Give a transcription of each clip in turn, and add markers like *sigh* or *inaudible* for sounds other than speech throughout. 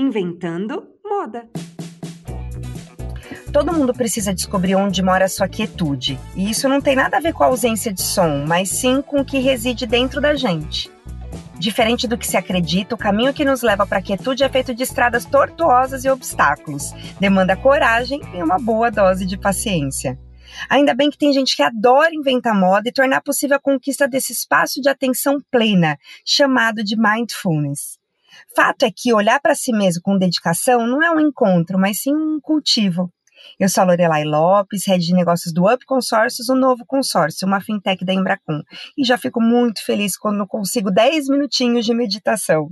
Inventando Moda. Todo mundo precisa descobrir onde mora a sua quietude. E isso não tem nada a ver com a ausência de som, mas sim com o que reside dentro da gente. Diferente do que se acredita, o caminho que nos leva para a quietude é feito de estradas tortuosas e obstáculos. Demanda coragem e uma boa dose de paciência. Ainda bem que tem gente que adora inventar moda e tornar possível a conquista desse espaço de atenção plena, chamado de mindfulness. Fato é que olhar para si mesmo com dedicação não é um encontro, mas sim um cultivo. Eu sou a Lorelai Lopes, head de negócios do Up Consórcios, o um novo consórcio, uma fintech da Embracon. E já fico muito feliz quando consigo 10 minutinhos de meditação.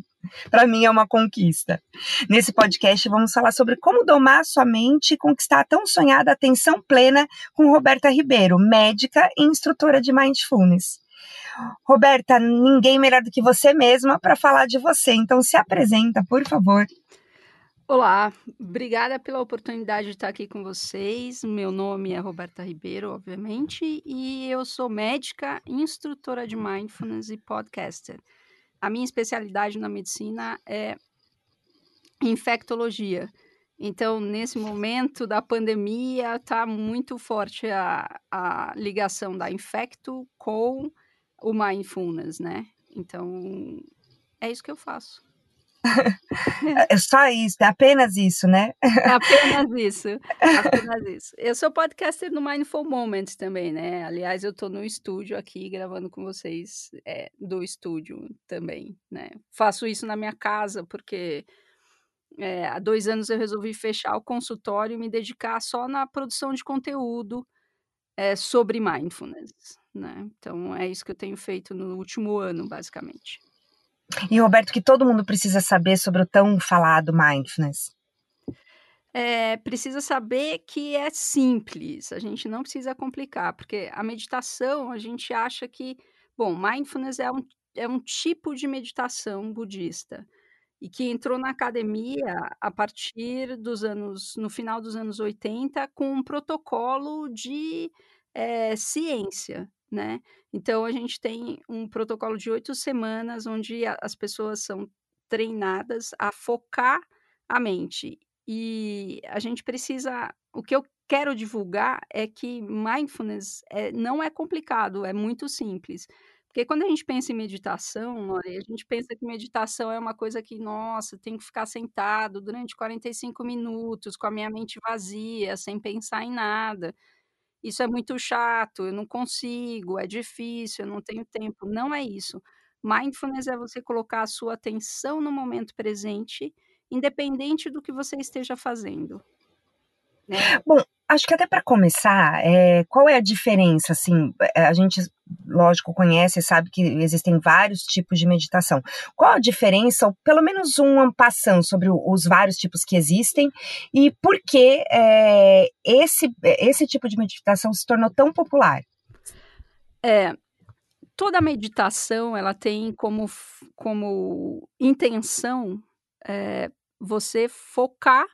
Para mim é uma conquista. Nesse podcast vamos falar sobre como domar sua mente e conquistar a tão sonhada atenção plena com Roberta Ribeiro, médica e instrutora de Mindfulness. Roberta, ninguém melhor do que você mesma para falar de você, então se apresenta, por favor. Olá, obrigada pela oportunidade de estar aqui com vocês. Meu nome é Roberta Ribeiro, obviamente, e eu sou médica, instrutora de mindfulness e podcaster. A minha especialidade na medicina é infectologia. Então, nesse momento da pandemia, está muito forte a, a ligação da infecto com o mindfulness, né? Então, é isso que eu faço. *laughs* é só isso, é apenas isso, né? É apenas *laughs* isso, apenas isso. Eu sou podcaster no Mindful Moments também, né? Aliás, eu tô no estúdio aqui gravando com vocês é, do estúdio também, né? Faço isso na minha casa porque é, há dois anos eu resolvi fechar o consultório e me dedicar só na produção de conteúdo é, sobre mindfulness, né? Então é isso que eu tenho feito no último ano, basicamente. E, Roberto, que todo mundo precisa saber sobre o tão falado mindfulness? É, precisa saber que é simples, a gente não precisa complicar, porque a meditação, a gente acha que, bom, mindfulness é um, é um tipo de meditação budista e que entrou na academia a partir dos anos, no final dos anos 80, com um protocolo de é, ciência, né? Então, a gente tem um protocolo de oito semanas, onde as pessoas são treinadas a focar a mente. E a gente precisa. O que eu quero divulgar é que mindfulness é, não é complicado, é muito simples. Porque quando a gente pensa em meditação, a gente pensa que meditação é uma coisa que, nossa, tem que ficar sentado durante 45 minutos, com a minha mente vazia, sem pensar em nada isso é muito chato, eu não consigo, é difícil, eu não tenho tempo. Não é isso. Mindfulness é você colocar a sua atenção no momento presente, independente do que você esteja fazendo. Né? Bom, acho que até para começar, é, qual é a diferença? Assim, eh, a gente, lógico, conhece, sabe que existem vários tipos de meditação. Qual a diferença, ou pelo menos um passando sobre os vários tipos que existem e por que é, esse, esse tipo de meditação se tornou tão popular? É, toda meditação ela tem como, como intenção é, você focar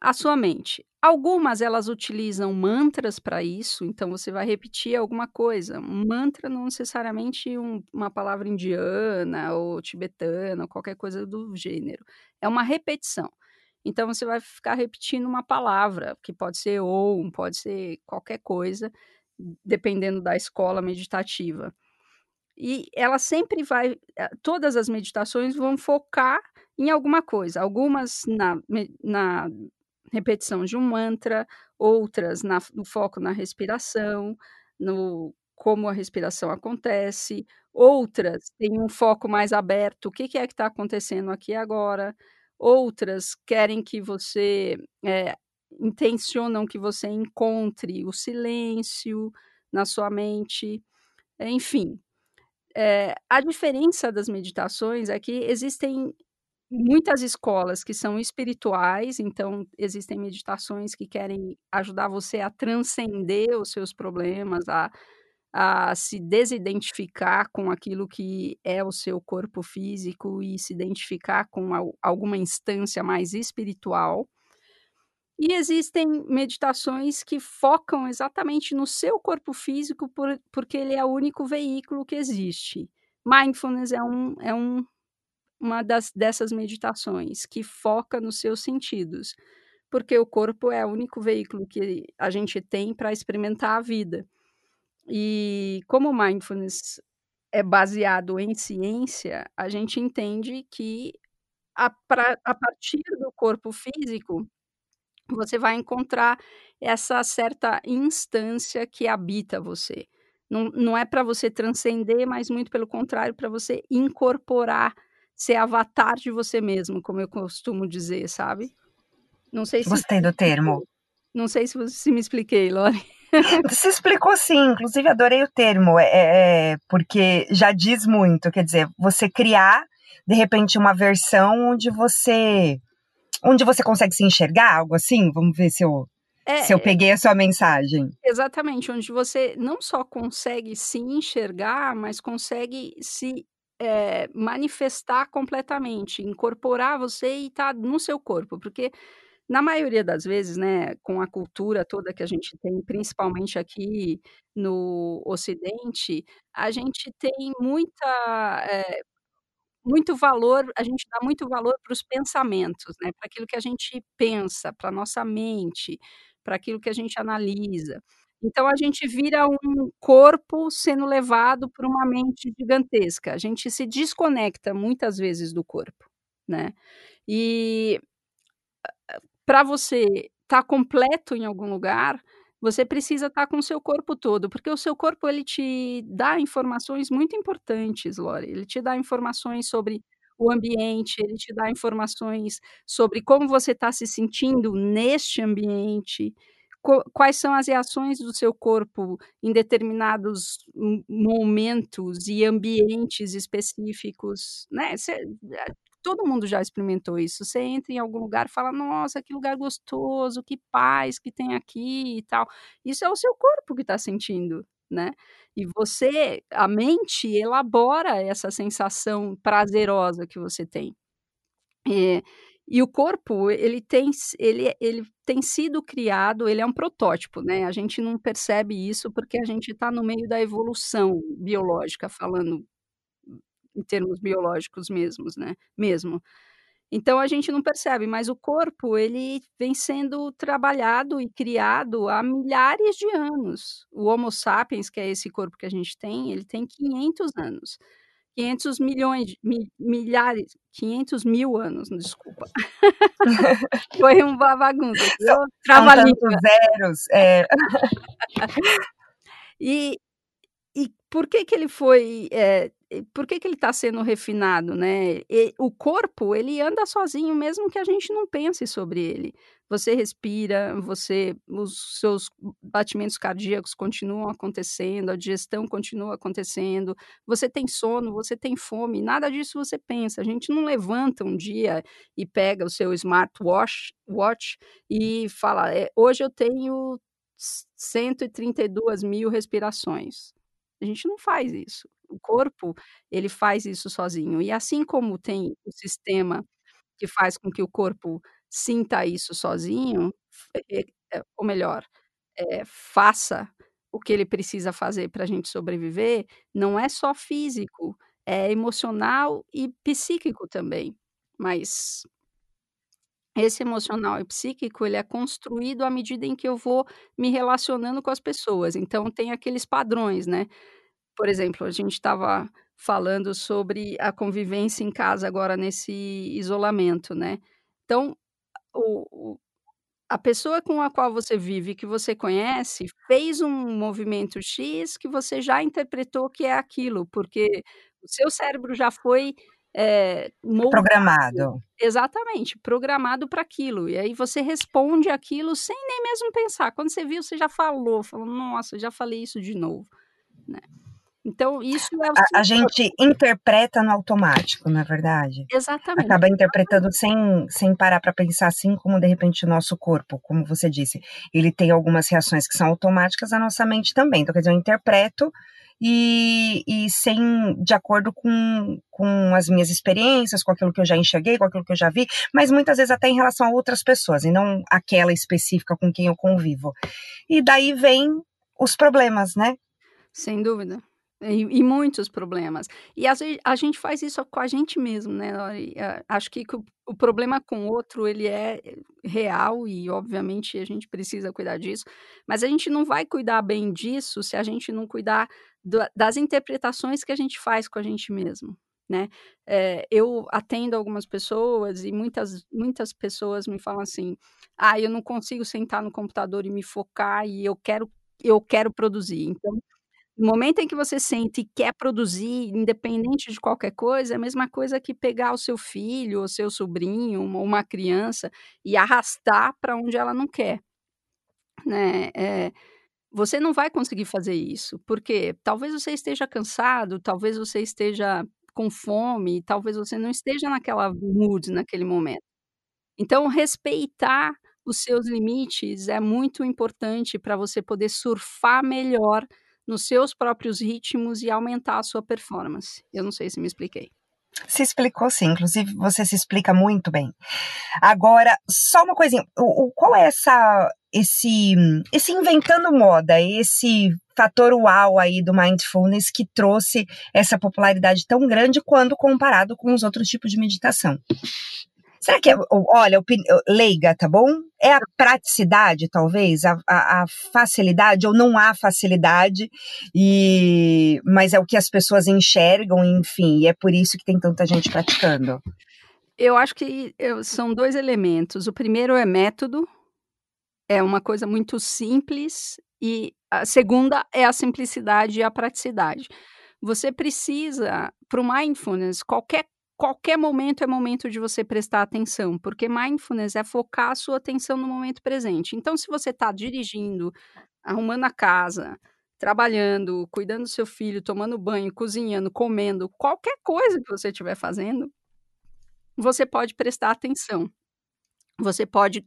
a sua mente. Algumas elas utilizam mantras para isso, então você vai repetir alguma coisa. Mantra não necessariamente um, uma palavra indiana ou tibetana, ou qualquer coisa do gênero. É uma repetição. Então você vai ficar repetindo uma palavra, que pode ser ou, pode ser qualquer coisa, dependendo da escola meditativa. E ela sempre vai, eh, todas as meditações vão focar em alguma coisa, algumas na, na repetição de um mantra, outras na, no foco na respiração, no como a respiração acontece, outras têm um foco mais aberto, o que, que é que está acontecendo aqui agora, outras querem que você é, intencionam que você encontre o silêncio na sua mente, enfim. É, a diferença das meditações é que existem muitas escolas que são espirituais, então existem meditações que querem ajudar você a transcender os seus problemas, a, a se desidentificar com aquilo que é o seu corpo físico e se identificar com a, alguma instância mais espiritual. E existem meditações que focam exatamente no seu corpo físico, por, porque ele é o único veículo que existe. Mindfulness é um, é um uma das, dessas meditações que foca nos seus sentidos, porque o corpo é o único veículo que a gente tem para experimentar a vida. E como o mindfulness é baseado em ciência, a gente entende que a, pra, a partir do corpo físico, você vai encontrar essa certa instância que habita você. Não, não é para você transcender, mas muito pelo contrário, para você incorporar, ser avatar de você mesmo, como eu costumo dizer, sabe? Não sei se. Gostei do termo. Não sei se, se me expliquei, Lore. *laughs* Se explicou sim, inclusive adorei o termo, é, é, porque já diz muito, quer dizer, você criar de repente uma versão onde você onde você consegue se enxergar, algo assim? Vamos ver se eu é, se eu peguei a sua mensagem. Exatamente, onde você não só consegue se enxergar, mas consegue se é, manifestar completamente, incorporar você e estar tá no seu corpo, porque na maioria das vezes, né, com a cultura toda que a gente tem, principalmente aqui no Ocidente, a gente tem muita é, muito valor, a gente dá muito valor para os pensamentos, né, para aquilo que a gente pensa, para nossa mente, para aquilo que a gente analisa. Então a gente vira um corpo sendo levado por uma mente gigantesca. A gente se desconecta muitas vezes do corpo, né? E para você estar tá completo em algum lugar, você precisa estar tá com o seu corpo todo, porque o seu corpo ele te dá informações muito importantes, Lore. Ele te dá informações sobre o ambiente, ele te dá informações sobre como você está se sentindo neste ambiente, quais são as reações do seu corpo em determinados momentos e ambientes específicos, né? Cê, eh, todo mundo já experimentou isso. Você entra em algum lugar fala, nossa, que lugar gostoso, que paz que tem aqui e tal. Isso é o seu corpo que está sentindo, né? E você, a mente, elabora essa sensação prazerosa que você tem. É, e o corpo, ele tem, ele, ele tem sido criado, ele é um protótipo, né? A gente não percebe isso porque a gente está no meio da evolução biológica, falando em termos biológicos mesmos, né? Mesmo. Então a gente não percebe, mas o corpo ele vem sendo trabalhado e criado há milhares de anos. O Homo sapiens, que é esse corpo que a gente tem, ele tem 500 anos. 500 milhões, mi, milhares, 500 mil anos, desculpa. *laughs* Foi uma bagunça. São tantos zeros. É. *laughs* e, e por que que ele foi é, por que, que ele está sendo refinado, né? E, o corpo, ele anda sozinho, mesmo que a gente não pense sobre ele. Você respira, você, os seus batimentos cardíacos continuam acontecendo, a digestão continua acontecendo, você tem sono, você tem fome, nada disso você pensa. A gente não levanta um dia e pega o seu smartwatch watch, e fala, é, hoje eu tenho 132 mil respirações. A gente não faz isso. O corpo, ele faz isso sozinho. E assim como tem o sistema que faz com que o corpo sinta isso sozinho, é, é, ou melhor, é, faça o que ele precisa fazer para a gente sobreviver, não é só físico, é emocional e psíquico também. Mas esse emocional e psíquico, ele é construído à medida em que eu vou me relacionando com as pessoas. Então tem aqueles padrões, né? Por exemplo, a gente estava falando sobre a convivência em casa agora nesse isolamento, né? Então, o, o, a pessoa com a qual você vive, que você conhece, fez um movimento X que você já interpretou que é aquilo, porque o seu cérebro já foi é, programado. Exatamente, programado para aquilo. E aí você responde aquilo sem nem mesmo pensar. Quando você viu, você já falou, falou, nossa, já falei isso de novo. Né? Então, isso é o. A, a gente interpreta no automático, na é verdade. Exatamente. Acaba interpretando sem, sem parar para pensar, assim como de repente o nosso corpo, como você disse, ele tem algumas reações que são automáticas, a nossa mente também. Então, quer dizer, eu interpreto e, e sem de acordo com, com as minhas experiências, com aquilo que eu já enxerguei, com aquilo que eu já vi, mas muitas vezes até em relação a outras pessoas, e não aquela específica com quem eu convivo. E daí vem os problemas, né? Sem dúvida. E, e, muitos problemas. E às vezes a gente faz isso com a gente mesmo, né? Acho que o, o problema com o outro ele é real e obviamente a gente precisa cuidar disso, mas a gente não vai cuidar bem disso se a gente não cuidar do, das interpretações que a gente faz com a gente mesmo. Né? É, eu atendo algumas pessoas e muitas, muitas pessoas me falam assim: ah, eu não consigo sentar no computador e me focar e eu quero, eu quero produzir. Então, no momento em que você sente e quer produzir, independente de qualquer coisa, é a mesma coisa que pegar o seu filho, o seu sobrinho, uma, uma criança e arrastar para onde ela não quer. Né? É, você não vai conseguir fazer isso, porque talvez você esteja cansado, talvez você esteja com fome, talvez você não esteja naquela mood naquele momento. Então, respeitar os seus limites é muito importante para você poder surfar melhor nos seus próprios ritmos e aumentar a sua performance. Eu não sei se me expliquei. Se explicou sim, inclusive você se explica muito bem. Agora, só uma coisinha, o, o, qual é essa, esse, esse inventando moda, esse fator uau aí do mindfulness que trouxe essa popularidade tão grande quando comparado com os outros tipos de meditação? Será que é, olha, leiga, tá bom? É a praticidade, talvez, a, a, a, facilidade, ou não há facilidade, e mas é o que as pessoas enxergam, enfim, e é por isso que tem tanta gente praticando. Eu acho que são dois elementos. O primeiro é método, é uma coisa muito simples, e a segunda é a simplicidade e a praticidade. Você precisa, para o mindfulness, qualquer qualquer momento é momento de você prestar atenção, porque mindfulness é focar a sua atenção no momento presente. Então, se você está dirigindo, arrumando a casa, trabalhando, cuidando do seu filho, tomando banho, cozinhando, comendo, qualquer coisa que você estiver fazendo, você pode prestar atenção. Você pode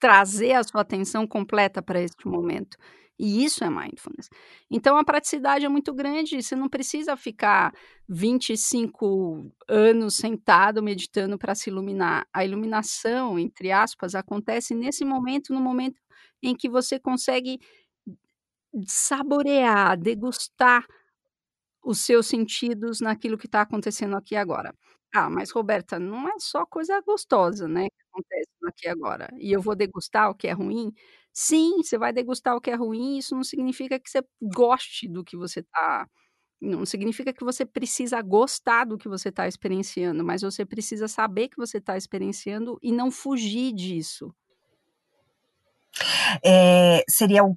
trazer a sua atenção completa para este momento. E isso é mindfulness. Então a praticidade é muito grande, você não precisa ficar 25 anos sentado meditando para se iluminar. A iluminação, entre aspas, acontece nesse momento, no momento em que você consegue saborear, degustar os seus sentidos naquilo que está acontecendo aqui agora. Ah, mas Roberta, não é só coisa gostosa, né, que acontece aqui agora. E eu vou degustar o que é ruim? Sim, você vai degustar o que é ruim, isso não significa que você goste do que você está não significa que você precisa gostar do que você está experienciando, mas você precisa saber que você está experienciando e não fugir disso é, seria o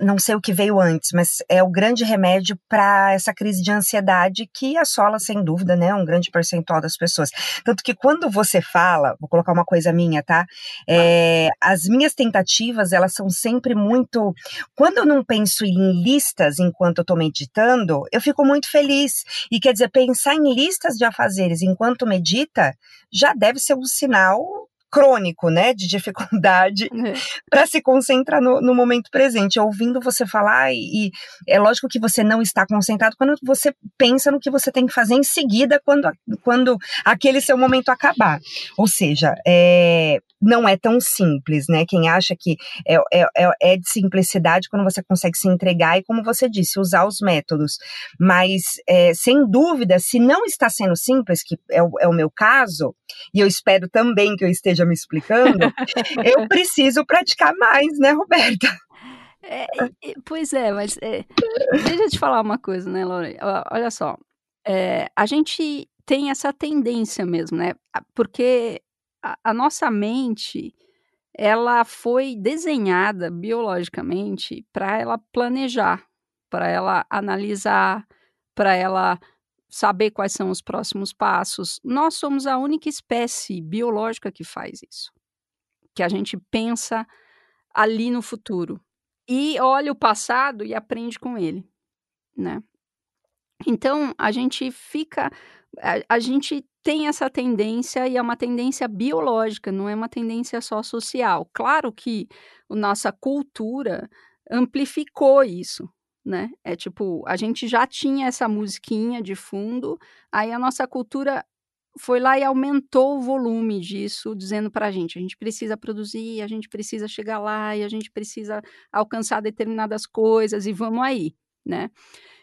não sei o que veio antes, mas é o grande remédio para essa crise de ansiedade que assola sem dúvida, né, um grande percentual das pessoas. Tanto que quando você fala, vou colocar uma coisa minha, tá? É, as minhas tentativas elas são sempre muito, quando eu não penso em listas enquanto eu estou meditando, eu fico muito feliz e quer dizer pensar em listas de afazeres enquanto medita já deve ser um sinal crônico, né, de dificuldade é. para se concentrar no, no, momento presente. Ouvindo você falar, e, e, é lógico que você não está concentrado quando você pensa no que você tem que fazer em seguida, quando, quando aquele seu momento acabar. Ou seja, é, não é tão simples, né? Quem acha que é, é, é, é de simplicidade quando você consegue se entregar e, como você disse, usar os métodos. Mas, é, sem dúvida, se não está sendo simples, que é o, é o meu caso, e eu espero também que eu esteja me explicando, *laughs* eu preciso praticar mais, né, Roberta? É, pois é, mas é, deixa eu te falar uma coisa, né, Laura? Olha só, é, a gente tem essa tendência mesmo, né? Porque a, nossa mente ela foi desenhada biologicamente para ela planejar, para ela analisar, para ela saber quais são os próximos passos. Nós somos a única espécie biológica que faz isso. Que a gente pensa ali no futuro e olha o passado e aprende com ele, né? Então, a gente fica a, a gente tem essa tendência e é uma tendência biológica, não é uma tendência só social. Claro que a nossa cultura amplificou isso, né? É tipo, a gente já tinha essa musiquinha de fundo, aí a nossa cultura foi lá e aumentou o volume disso, dizendo para a gente: a gente precisa produzir, a gente precisa chegar lá e a gente precisa alcançar determinadas coisas e vamos aí, né?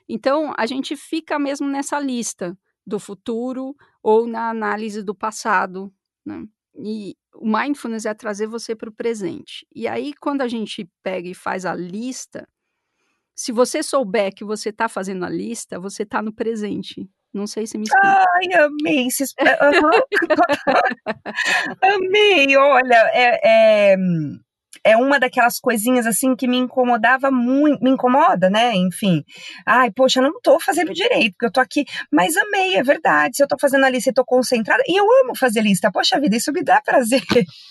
Então, a gente fica mesmo nessa lista do futuro ou na análise do passado, né? E o mindfulness é trazer você para o presente. E aí, quando a gente pega e faz a lista, se você souber que você está fazendo a lista, você está no presente. Não sei se me explica. Ai, amei. *laughs* amei. Olha, é, é, é uma daquelas coisinhas assim que me incomodava muito, me incomoda, né? Enfim. Ai, poxa, eu não tô fazendo direito, porque eu tô aqui, mas amei, é verdade. Se eu tô fazendo a lista e tô concentrada, e eu amo fazer lista. Poxa vida, isso me dá prazer.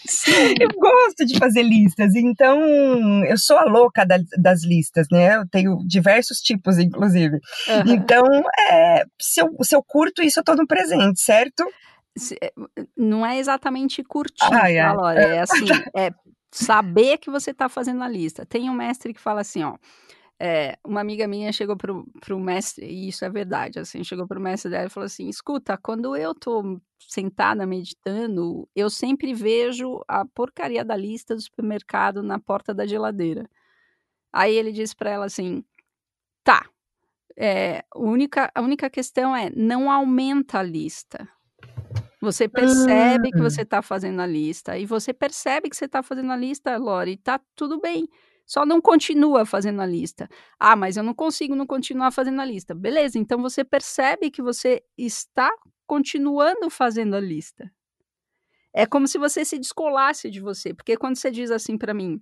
Sim. *laughs* Eu gosto de fazer listas, então eu sou a louca da, das listas, né? Eu tenho diversos tipos, inclusive. Uhum. Então, é, se, eu, se eu curto isso, eu tô no presente, certo? Eh, não é exatamente curtir, ai, é *laughs* assim, é saber que você está fazendo a lista. Tem um mestre que fala assim, ó, é, uma amiga minha chegou pro, pro mestre, e isso é verdade, assim, chegou pro mestre dela e falou assim, escuta, quando eu tô sentada meditando, eu sempre vejo a porcaria da lista do supermercado na porta da geladeira. Aí ele disse para ela assim, tá, é, a, única, a única questão é, não aumenta a lista, você percebe que você está fazendo a lista e você percebe que você está fazendo a lista, Lori, tá tudo bem. Só não continua fazendo a lista. Ah, mas eu não consigo não continuar fazendo a lista. Beleza, então você percebe que você está continuando fazendo a lista. É como se você se descolasse de você, porque quando você diz assim para mim,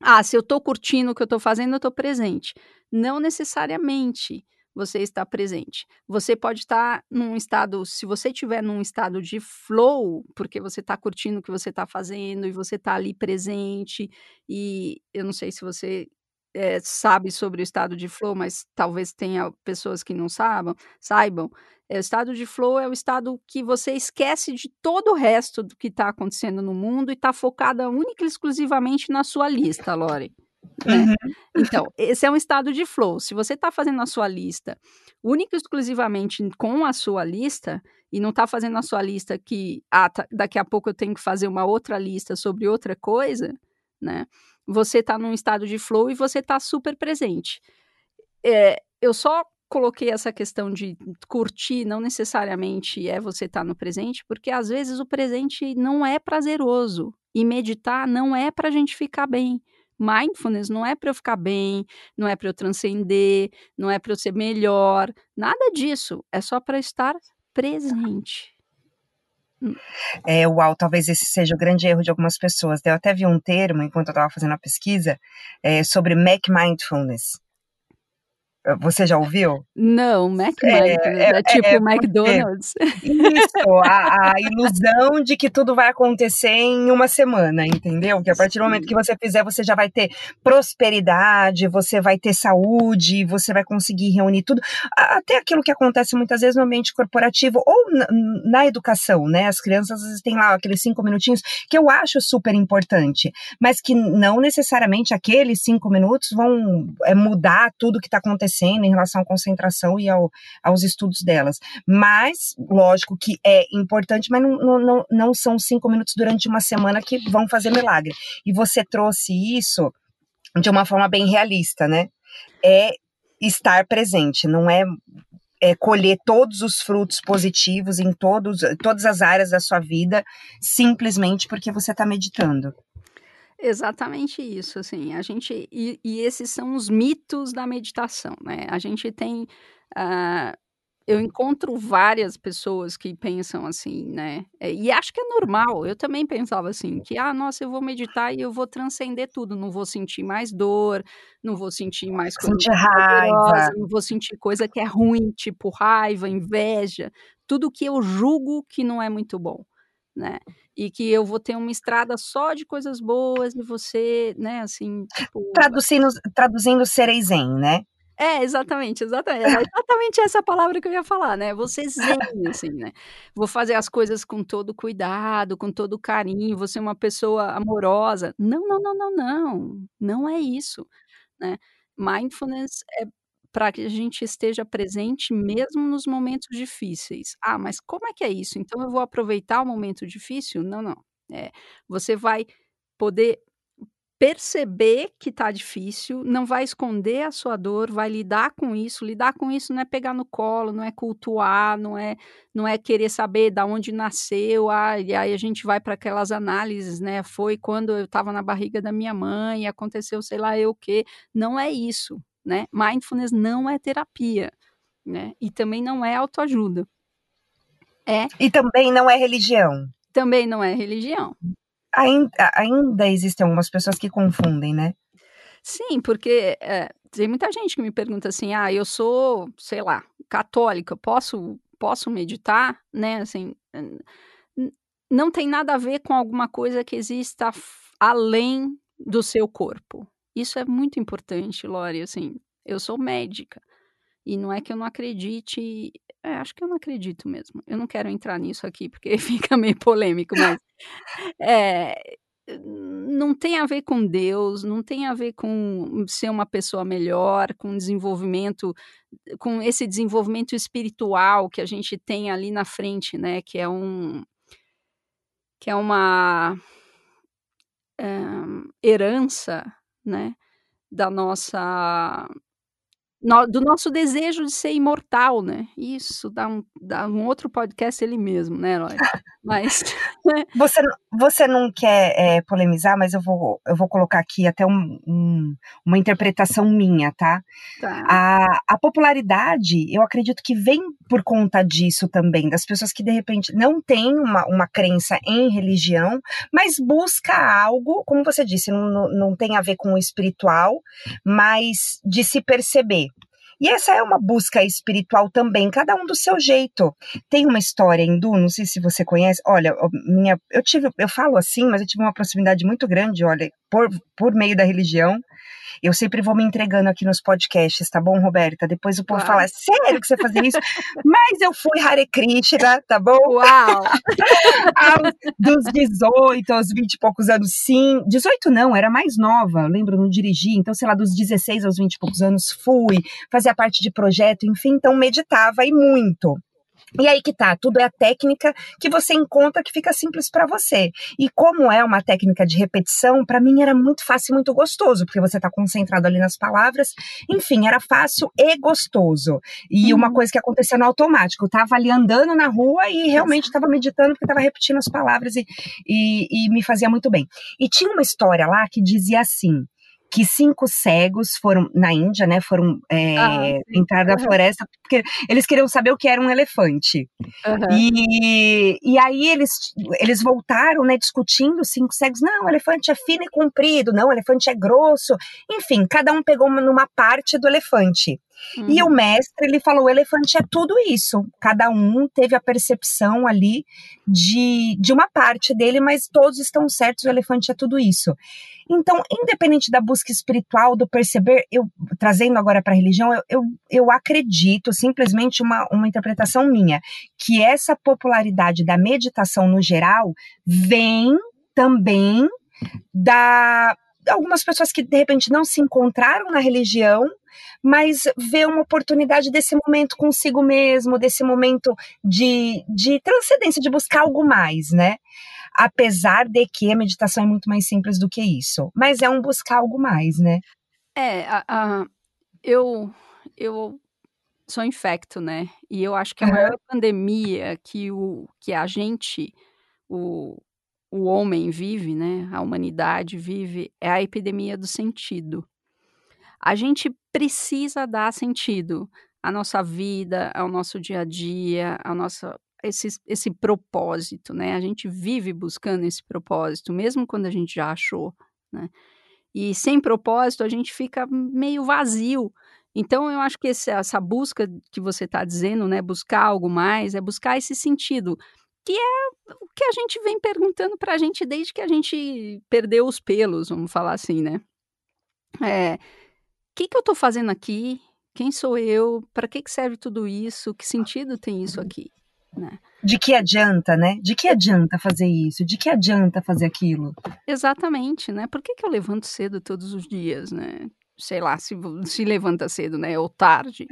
ah, se eu estou curtindo o que eu estou fazendo, eu estou presente. Não necessariamente você está presente. Você pode estar num estado, se você estiver num estado de flow, porque você está curtindo o que você está fazendo e você está ali presente, e eu não sei se você é, sabe sobre o estado de flow, mas talvez tenha pessoas que não saibam, saibam. É, o estado de flow é o estado que você esquece de todo o resto do que está acontecendo no mundo e está focada única e exclusivamente na sua lista, Lore. Né? Uhum. Então, esse é um estado de flow. Se você está fazendo a sua lista única e exclusivamente com a sua lista, e não está fazendo a sua lista que ah, tá, daqui a pouco eu tenho que fazer uma outra lista sobre outra coisa, né? Você está num estado de flow e você está super presente. É, eu só coloquei essa questão de curtir, não necessariamente é você estar tá no presente, porque às vezes o presente não é prazeroso e meditar não é para a gente ficar bem. Mindfulness não é para eu ficar bem, não é para eu transcender, não é para eu ser melhor, nada disso. É só para estar presente. Hum. É, uau, talvez esse seja o grande erro de algumas pessoas. Eu até vi um termo, enquanto eu estava fazendo a pesquisa, é, sobre Mac Mindfulness, você já ouviu? Não, McDonald's, é, é, é, tipo é, McDonald's. Isso, a, a, *laughs* ilusão de que tudo vai acontecer em uma semana, entendeu? Que a partir do momento que você fizer, você já vai ter prosperidade, você vai ter saúde, você vai conseguir reunir tudo. Até aquilo que acontece muitas vezes no ambiente corporativo ou na, na educação, né? As crianças às vezes têm lá aqueles cinco minutinhos que eu acho super importante, mas que não necessariamente aqueles cinco minutos vão é, mudar tudo que está acontecendo acontecendo em relação à concentração e ao, aos estudos delas. Mas, lógico que é importante, mas não, não, não são cinco minutos durante uma semana que vão fazer milagre. E você trouxe isso de uma forma bem realista, né? É estar presente, não é é, colher todos os frutos positivos em todos, todas as áreas da sua vida, simplesmente porque você está meditando. Exatamente isso, assim, a gente e, e, esses são os mitos da meditação, né? A gente tem, uh, eu encontro várias pessoas que pensam assim, né? E acho que é normal. Eu também pensava assim, que ah, nossa, eu vou meditar e eu vou transcender tudo, não vou sentir mais dor, não vou sentir mais coisa sentir raiva, não vou sentir coisa que é ruim, tipo raiva, inveja, tudo que eu julgo que não é muito bom né? E que eu vou ter uma estrada só de coisas boas e você, né, assim, tipo... Traduzindo, traduzindo serei zen, né? É, exatamente, exatamente. Exatamente essa palavra que eu ia falar, né? Você zen, assim, né? Vou fazer as coisas com todo cuidado, com todo carinho, você é uma pessoa amorosa. Não, não, não, não, não. Não é isso, né? Mindfulness é para que a gente esteja presente mesmo nos momentos difíceis. Ah, mas como é que é isso? Então eu vou aproveitar o momento difícil? Não, não. É, você vai poder perceber que tá difícil, não vai esconder a sua dor, vai lidar com isso. Lidar com isso não é pegar no colo, não é cultuar, não é não é querer saber da onde nasceu, ah, e aí a gente vai para aquelas análises, né? Foi quando eu estava na barriga da minha mãe, aconteceu sei lá eu o quê. Não é isso, né? Mindfulness não é terapia, né? E também não é autoajuda. É. E também não é religião. Também não é religião. Ainda, ainda existem algumas pessoas que confundem, né? Sim, porque é, tem muita gente que me pergunta assim: ah, eu sou, sei lá, católica, posso, posso meditar? Né? Assim, não tem nada a ver com alguma coisa que exista além do seu corpo. Isso é muito importante, Lori. Assim, eu sou médica. E não é que eu não acredite. É, acho que eu não acredito mesmo. Eu não quero entrar nisso aqui, porque *laughs* fica meio polêmico, mas. É, não tem a ver com Deus, não tem a ver com ser uma pessoa melhor, com desenvolvimento, com esse desenvolvimento espiritual que a gente tem ali na frente, né? Que é um. que é uma. É, herança, né? Da nossa no, do nosso desejo de ser imortal, né? Isso dá um, dá um outro podcast ele mesmo, né, Eloy? Mas. *laughs* Você, você não quer é, polemizar, mas eu vou, eu vou colocar aqui até um, um, uma interpretação minha, tá? tá? A, a popularidade, eu acredito que vem por conta disso também, das pessoas que de repente não têm uma, uma crença em religião, mas busca algo, como você disse, não, não, não tem a ver com o espiritual, mas de se perceber. E essa é uma busca espiritual também, cada um do seu jeito. Tem uma história hindu, não sei se você conhece. Olha, minha, eu tive, eu falo assim, mas eu tive uma proximidade muito grande, olha, por, por meio da religião. Eu sempre vou me entregando aqui nos podcasts, tá bom, Roberta? Depois o povo fala, sério que você fazia isso? *laughs* Mas eu fui Hare Krishna, tá bom? Uau! *laughs* dos 18 aos 20 e poucos anos, sim. 18 não, era mais nova, lembro, não dirigi. Então, sei lá, dos 16 aos 20 e poucos anos fui, fazia parte de projeto, enfim, então meditava e muito. E aí que tá, tudo é a técnica que você encontra que fica simples para você. E como é uma técnica de repetição, para mim era muito fácil e muito gostoso, porque você tá concentrado ali nas palavras. Enfim, era fácil e gostoso. E uhum. uma coisa que acontecia no automático, eu tava ali andando na rua e realmente estava meditando porque estava repetindo as palavras e, e, e me fazia muito bem. E tinha uma história lá que dizia assim: que cinco cegos foram na Índia, né? Foram é, ah, entrar na uhum. floresta porque eles queriam saber o que era um elefante. Uhum. E, e aí eles, eles voltaram, né? Discutindo cinco cegos. Não, o elefante é fino e comprido. Não, o elefante é grosso. Enfim, cada um pegou numa parte do elefante. Uhum. E o uhum. mestre, ele falou, o elefante é tudo isso. Cada um teve a percepção ali de, de uma parte dele, mas todos estão certos, o elefante é tudo isso. Então, independente da busca espiritual, do perceber, eu trazendo agora para a religião, eu, eu, eu acredito, simplesmente uma, uma interpretação minha, que essa popularidade da meditação no geral vem também da algumas pessoas que de repente não se encontraram na religião, mas vê uma oportunidade desse momento consigo mesmo, desse momento de, de transcendência, de buscar algo mais, né? Apesar de que a meditação é muito mais simples do que isso, mas é um buscar algo mais, né? É, a, a, eu, eu sou infecto, né? E eu acho que a maior pandemia que, o, que a gente, o, o homem vive, né? A humanidade vive, é a epidemia do sentido. A gente precisa dar sentido à nossa vida, ao nosso dia a dia, ao nosso esse, esse propósito, né? A gente vive buscando esse propósito, mesmo quando a gente já achou, né? E sem propósito a gente fica meio vazio. Então eu acho que esse, essa busca que você está dizendo, né? Buscar algo mais, é buscar esse sentido, que é o que a gente vem perguntando para a gente desde que a gente perdeu os pelos, vamos falar assim, né? É, que, que eu estou fazendo aqui? Quem sou eu? Para que, que serve tudo isso? Que sentido tem isso uhum. aqui? Né? De que adianta, né? De que adianta fazer isso? De que adianta fazer aquilo? Exatamente, né? Por que, que eu levanto cedo todos os dias, né? Sei lá, se, se levanta cedo, né? Ou tarde.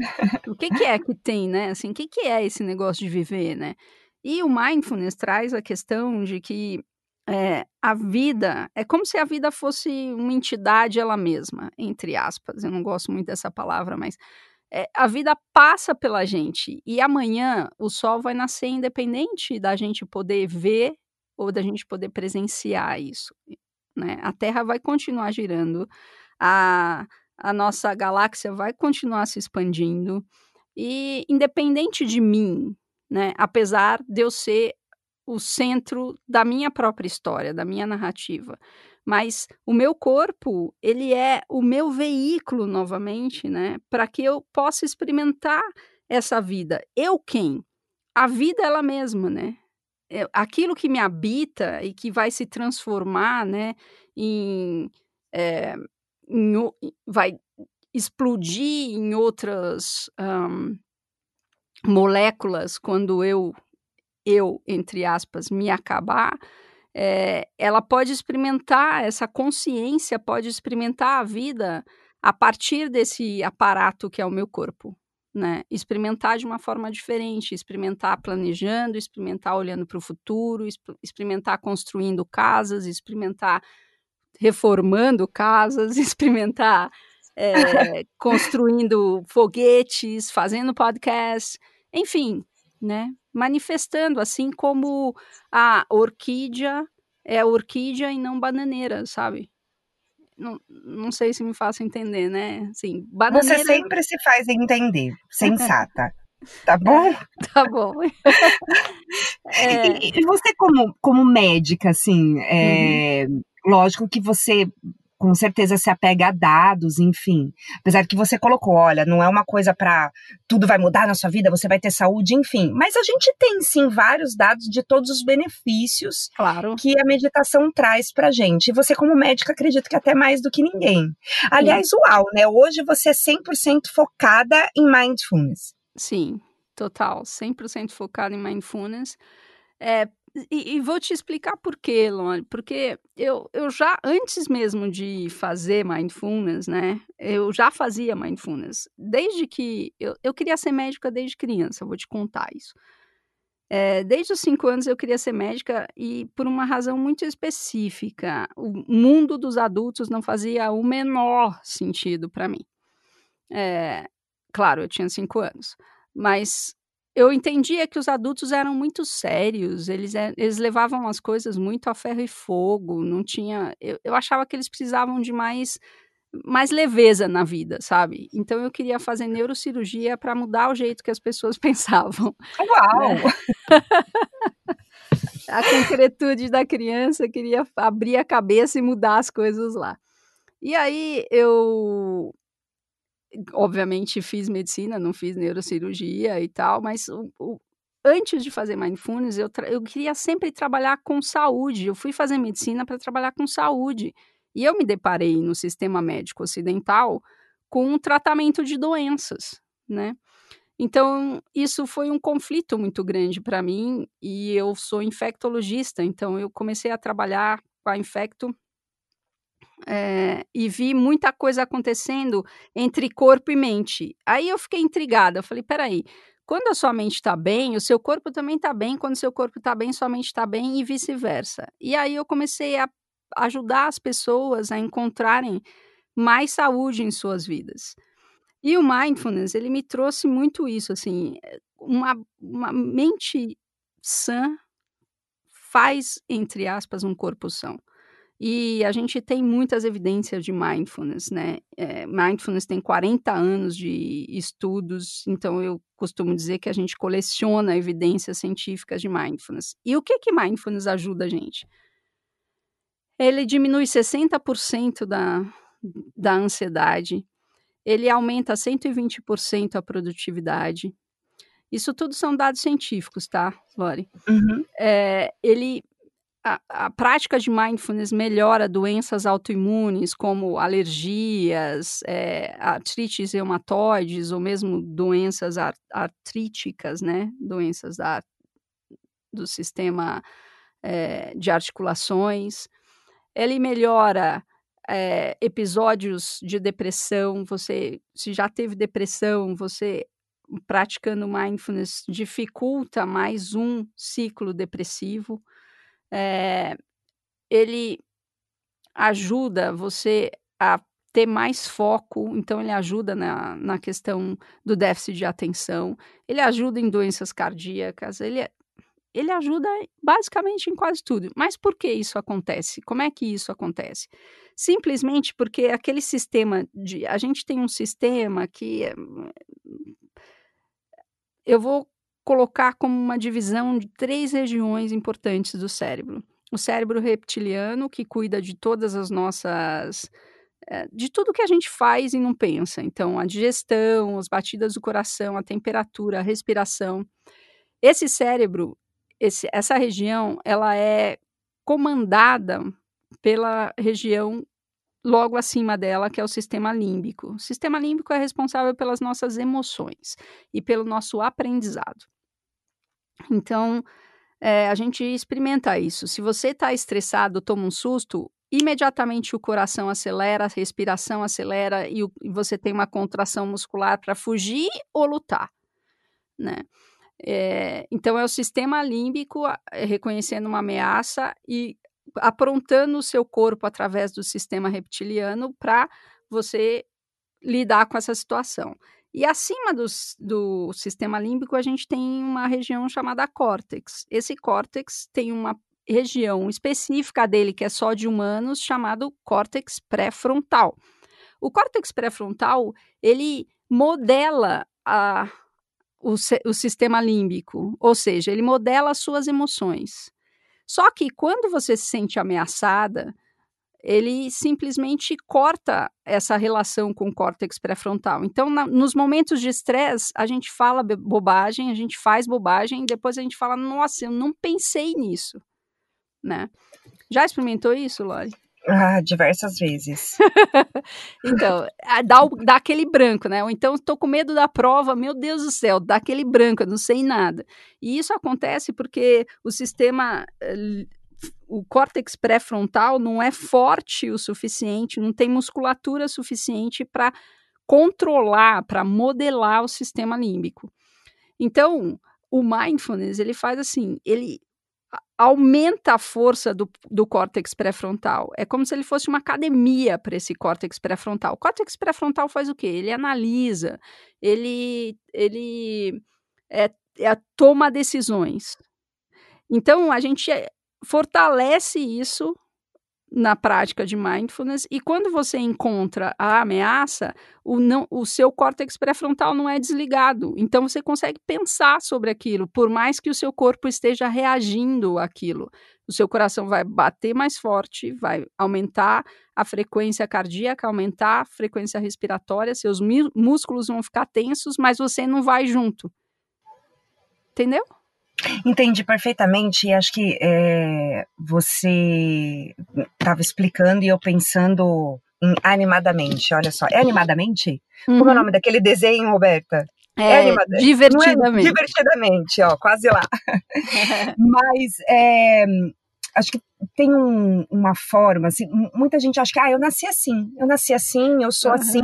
O que, que é que tem, né? Assim, o que, que é esse negócio de viver, né? E o mindfulness traz a questão de que é, a vida é como se a vida fosse uma entidade ela mesma, entre aspas. Eu não gosto muito dessa palavra, mas é, a vida passa pela gente e amanhã o sol vai nascer independente da gente poder ver ou da gente poder presenciar isso. Né? A Terra vai continuar girando, a, a nossa galáxia vai continuar se expandindo e independente de mim, né? Apesar de eu ser o centro da minha própria história, da minha narrativa. Mas o meu corpo, ele é o meu veículo novamente, né, para que eu possa experimentar essa vida. Eu quem? A vida ela mesma, né? É, aquilo que me habita e que vai se transformar, né, em, é, em vai explodir em outras um, moléculas quando eu eu, entre aspas, me acabar, é, ela pode experimentar, essa consciência pode experimentar a vida a partir desse aparato que é o meu corpo. Né? Experimentar de uma forma diferente, experimentar planejando, experimentar olhando para o futuro, experimentar construindo casas, experimentar reformando casas, *laughs* experimentar é, *laughs* construindo foguetes, fazendo podcast, enfim, né? manifestando, assim como a orquídea é orquídea e não bananeira, sabe? Não, não sei se me faço entender, né? Assim, bananeira... Você sempre se faz entender, sensata. *laughs* Tá bom? tá bom. *laughs* é... e, e, você, como, como médica, assim, é, uhum. lógico que você com certeza se apega a dados, enfim. Apesar que você colocou, olha, não é uma coisa para tudo vai mudar na sua vida, você vai ter saúde, enfim. Mas a gente tem sim vários dados de todos os benefícios claro. que a meditação traz pra gente. E você como médica acredito que até mais do que ninguém. Aliás, uau, né? Hoje você é 100% focada em mindfulness. Sim, total, 100% focada em mindfulness. É, e, e, vou te explicar por quê, Lone, porque eu, eu já, antes mesmo de fazer mindfulness, né, eu já fazia mindfulness, desde que, eu, eu queria ser médica desde criança, vou te contar isso. É, desde os cinco anos eu queria ser médica e por uma razão muito específica, o mundo dos adultos não fazia o menor sentido para mim. É, claro, eu tinha cinco anos, mas eu entendia que os adultos eram muito sérios, eles, é, eles levavam as coisas muito a ferro e fogo, não tinha. Eu, eu achava que eles precisavam de mais, mais leveza na vida, sabe? Então eu queria fazer neurocirurgia para mudar o jeito que as pessoas *laughs* pensavam. Uau! Né? *laughs* a concretude da criança queria abrir a cabeça e mudar as coisas lá. E aí eu obviamente fiz medicina, não fiz neurocirurgia e tal, mas o, o, antes de fazer mindfulness, eu, eu queria sempre trabalhar com saúde. Eu fui fazer medicina para trabalhar com saúde. E eu me deparei no sistema médico ocidental com um tratamento de doenças, né? Então, isso foi um conflito muito grande para mim, e eu sou infectologista, então eu comecei a trabalhar com a infecto é, e vi muita coisa acontecendo entre corpo e mente. Aí eu fiquei intrigada. Eu falei: peraí, quando a sua mente está bem, o seu corpo também está bem. Quando o seu corpo está bem, sua mente está bem e vice-versa. E aí eu comecei a ajudar as pessoas a encontrarem mais saúde em suas vidas. E o mindfulness, ele me trouxe muito isso, assim, uma, uma mente sã faz, entre aspas, um corpo são. E a gente tem muitas evidências de mindfulness, né? É, mindfulness tem 40 anos de estudos, então eu costumo dizer que a gente coleciona evidências científicas de mindfulness. E o que que mindfulness ajuda a gente? Ele diminui 60% da, da ansiedade, ele aumenta 120% a produtividade. Isso tudo são dados científicos, tá, Lori? Uhum. É, ele a, prática de mindfulness melhora doenças autoimunes, como alergias, é, artrites reumatoides, ou mesmo doenças artríticas, né? Doenças da, do sistema é, de articulações. Ele melhora é, episódios de depressão. Você, se já teve depressão, você praticando mindfulness dificulta mais um ciclo depressivo. É, ele ajuda você a ter mais foco, então ele ajuda na, na questão do déficit de atenção, ele ajuda em doenças cardíacas, ele, ele ajuda basicamente em quase tudo. Mas por que isso acontece? Como é que isso acontece? Simplesmente porque aquele sistema de. A gente tem um sistema que. Eu vou colocar como uma divisão de três regiões importantes do cérebro. O cérebro reptiliano, que cuida de todas as nossas eh, de tudo que a gente faz e não pensa. Então, a digestão, as batidas do coração, a temperatura, a respiração. Esse cérebro, esse, essa região, ela é comandada pela região logo acima dela, que é o sistema límbico. O sistema límbico é responsável pelas nossas emoções e pelo nosso aprendizado. Então, é, a gente experimenta isso. Se você está estressado, toma um susto, imediatamente o coração acelera, a respiração acelera e, o, e você tem uma contração muscular para fugir ou lutar, né? É, então é o sistema límbico é, reconhecendo uma ameaça e aprontando o seu corpo através do sistema reptiliano para você lidar com essa situação. E acima do, do sistema límbico, a gente tem uma região chamada córtex. Esse córtex tem uma região específica dele, que é só de humanos, chamado córtex pré-frontal. O córtex pré-frontal, ele modela a, o, o sistema límbico, ou seja, ele modela as suas emoções. Só que quando você se sente ameaçada, ele simplesmente corta essa relação com o córtex pré-frontal. Então, na, nos momentos de estresse, a gente fala bobagem, a gente faz bobagem, e depois a gente fala, nossa, eu não pensei nisso né? Já experimentou isso, Lori? Ah, diversas vezes. *laughs* então, dá, o, dá aquele branco, né? Ou então estou com medo da prova, meu Deus do céu, dá aquele branco, eu não sei nada. E isso acontece porque o sistema, eh, o córtex pré-frontal não é forte o suficiente, não tem musculatura suficiente para controlar, para modelar o sistema límbico. Então, o mindfulness, ele faz assim, ele aumenta a força do, do córtex pré-frontal. É como se ele fosse uma academia para esse córtex pré-frontal. O córtex pré-frontal faz o quê? Ele analisa, ele, ele é, é, toma decisões. Então, a gente fortalece isso na prática de mindfulness e quando você encontra a ameaça, o, não, o seu córtex pré-frontal não é desligado. Então você consegue pensar sobre aquilo, por mais que o seu corpo esteja reagindo àquilo. O seu coração vai bater mais forte, vai aumentar a frequência cardíaca, aumentar a frequência respiratória, seus músculos vão ficar tensos, mas você não vai junto. Entendeu? Entendi perfeitamente e acho que é, você estava explicando e eu pensando em animadamente, olha só. É animadamente? Uhum. Como é o uhum. nome daquele desenho, Roberta? É, é animadamente. divertidamente. É divertidamente, ó, quase lá. *laughs* Mas é, acho que tem um, uma forma, assim, muita gente acha que, ah, eu nasci assim, eu nasci assim, eu sou uhum. assim,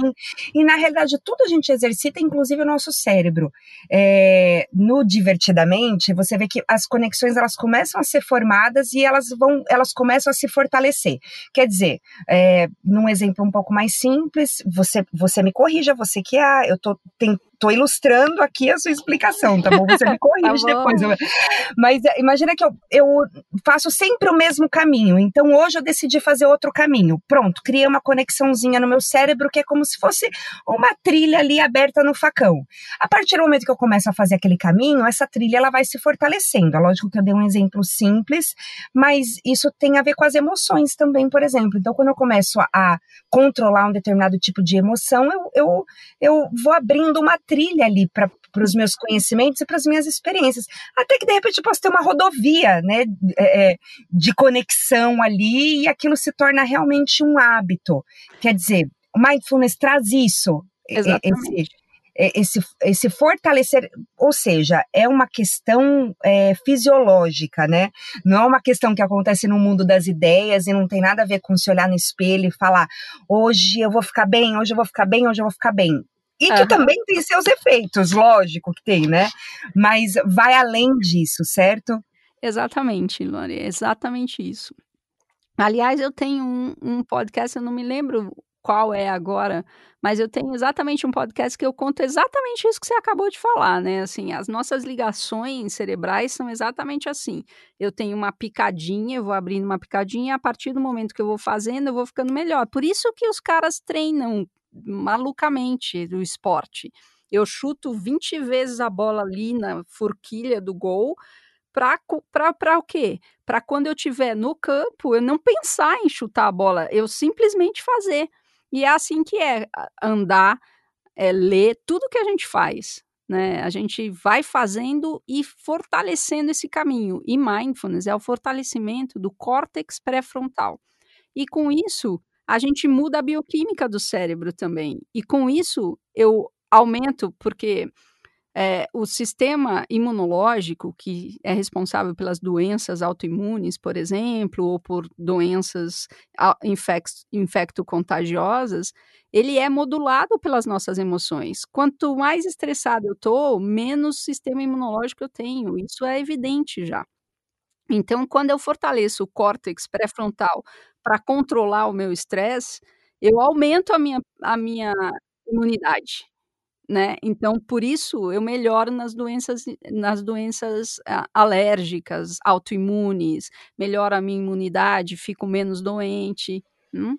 e na realidade tudo a gente exercita, inclusive o nosso cérebro. É, no Divertidamente, você vê que as conexões, elas começam a ser formadas e elas vão, elas começam a se fortalecer. Quer dizer, é, num exemplo um pouco mais simples, você, você me corrija, você que é, eu tô, tem, tô ilustrando aqui a sua explicação, tá bom? Você me *laughs* corrige tá depois. Mas é, imagina que eu, eu faço sempre o mesmo caminho, então hoje eu decidi fazer outro caminho. Pronto, criei uma conexãozinha no meu cérebro que é como se fosse uma trilha ali aberta no facão. A partir do momento que eu começo a fazer aquele caminho, essa trilha ela vai se fortalecendo. É lógico que eu dei um exemplo simples, mas isso tem a ver com as emoções também, por exemplo. Então, quando eu começo a, a controlar um determinado tipo de emoção, eu, eu, eu vou abrindo uma trilha ali para os meus conhecimentos e para as minhas experiências. Até que de repente eu posso ter uma rodovia né, é, é, de conexão ali e aquilo se torna realmente um hábito. Quer dizer, o mindfulness traz isso. Exatamente. Esse, esse, esse fortalecer, ou seja, é uma questão é, fisiológica, né? Não é uma questão que acontece no mundo das ideias e não tem nada a ver com se olhar no espelho e falar, hoje eu vou ficar bem, hoje eu vou ficar bem, hoje eu vou ficar bem. E que uhum. também tem seus efeitos, lógico que tem, né? Mas vai além disso, certo? Exatamente, Lore, exatamente isso. Aliás, eu tenho um, um podcast, eu não me lembro qual é agora, mas eu tenho exatamente um podcast que eu conto exatamente isso que você acabou de falar, né? Assim, as nossas ligações cerebrais são exatamente assim. Eu tenho uma picadinha, eu vou abrindo uma picadinha, e a partir do momento que eu vou fazendo, eu vou ficando melhor. Por isso que os caras treinam malucamente o esporte. Eu chuto 20 vezes a bola ali na forquilha do gol para o quê? Para quando eu estiver no campo, eu não pensar em chutar a bola, eu simplesmente fazer. E é assim que é andar, é ler, tudo que a gente faz. Né? A gente vai fazendo e fortalecendo esse caminho. E mindfulness é o fortalecimento do córtex pré-frontal. E com isso, a gente muda a bioquímica do cérebro também. E com isso, eu aumento, porque é, o sistema imunológico, que é responsável pelas doenças autoimunes, por exemplo, ou por doenças infecto-contagiosas, ele é modulado pelas nossas emoções. Quanto mais estressado eu estou, menos sistema imunológico eu tenho. Isso é evidente já. Então, quando eu fortaleço o córtex pré-frontal para controlar o meu estresse, eu aumento a minha, a minha imunidade né? Então, por isso eu melhoro nas doenças nas doenças alérgicas, autoimunes, melhoro a minha imunidade, fico menos doente. Hum?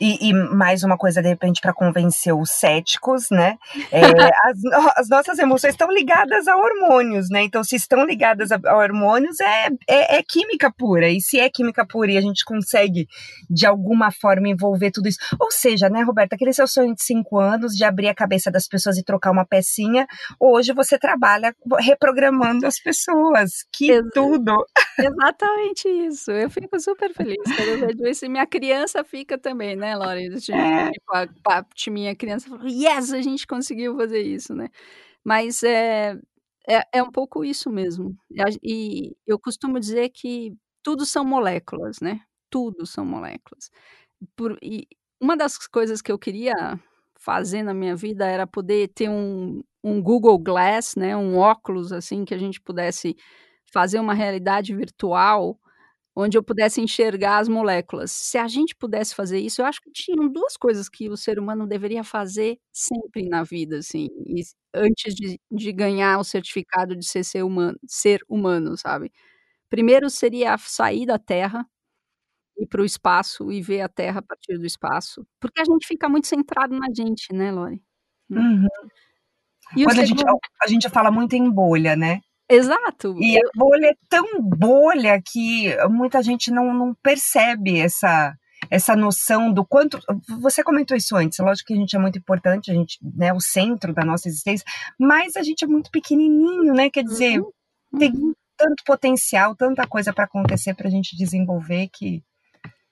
E, e, mais uma coisa, de repente, para convencer os céticos, né? É, *laughs* as, as, nossas emoções estão ligadas a hormônios, né? Então, se estão ligadas a, a hormônios, é, é, é, química pura. E se é química pura e a gente consegue, de alguma forma, envolver tudo isso. Ou seja, né, Roberta, aquele seu sonho de cinco anos de abrir a cabeça das pessoas e trocar uma pecinha, hoje você trabalha reprogramando as pessoas. Que Ex tudo! Exatamente isso. Eu fico super feliz quando eu vejo isso. E minha criança fica também, né, Lore? Tipo, é. tipo, a parte minha criança falou, yes, a gente conseguiu fazer isso, né? Mas é, é, é um pouco isso mesmo. E eu costumo dizer que tudo são moléculas, né? Tudo são moléculas. Por, e uma das coisas que eu queria fazer na minha vida era poder ter um, um Google Glass, né? Um óculos, assim, que a gente pudesse fazer uma realidade virtual onde eu pudesse enxergar as moléculas. Se a gente pudesse fazer isso, eu acho que tinham duas coisas que o ser humano deveria fazer sempre na vida, assim, antes de, de ganhar o certificado de ser, ser humano, ser humano, sabe? Primeiro seria sair da Terra, ir para o espaço e ver a Terra a partir do espaço, porque a gente fica muito centrado na gente, né, Lori? Né? Uhum. E Quando a, gente, a gente fala muito em bolha, né? Exato. E a bolha é tão bolha que muita gente não, não percebe essa essa noção do quanto você comentou isso antes, lógico que a gente é muito importante, a gente, né, o centro da nossa existência, mas a gente é muito pequenininho, né? Quer dizer, uhum. tem uhum. tanto potencial, tanta coisa para acontecer para a gente desenvolver que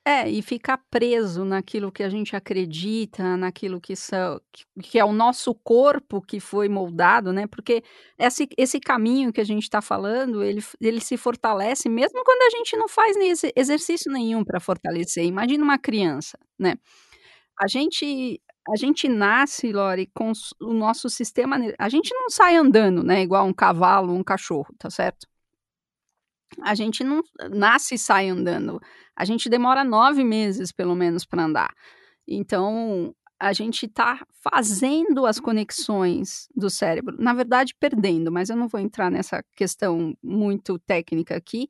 é, e ficar preso naquilo que a gente acredita, naquilo que, são, que é o nosso corpo que foi moldado, né? Porque esse, esse caminho que a gente está falando, ele, ele se fortalece mesmo quando a gente não faz exercício nenhum para fortalecer. Imagina uma criança, né? A gente, a gente nasce, Lori, com o nosso sistema. A gente não sai andando, né? Igual um cavalo, um cachorro, tá certo? A gente não nasce e sai andando a gente demora nove meses, pelo menos, para andar. Então, a gente está fazendo as conexões do cérebro, na verdade, perdendo, mas eu não vou entrar nessa questão muito técnica aqui.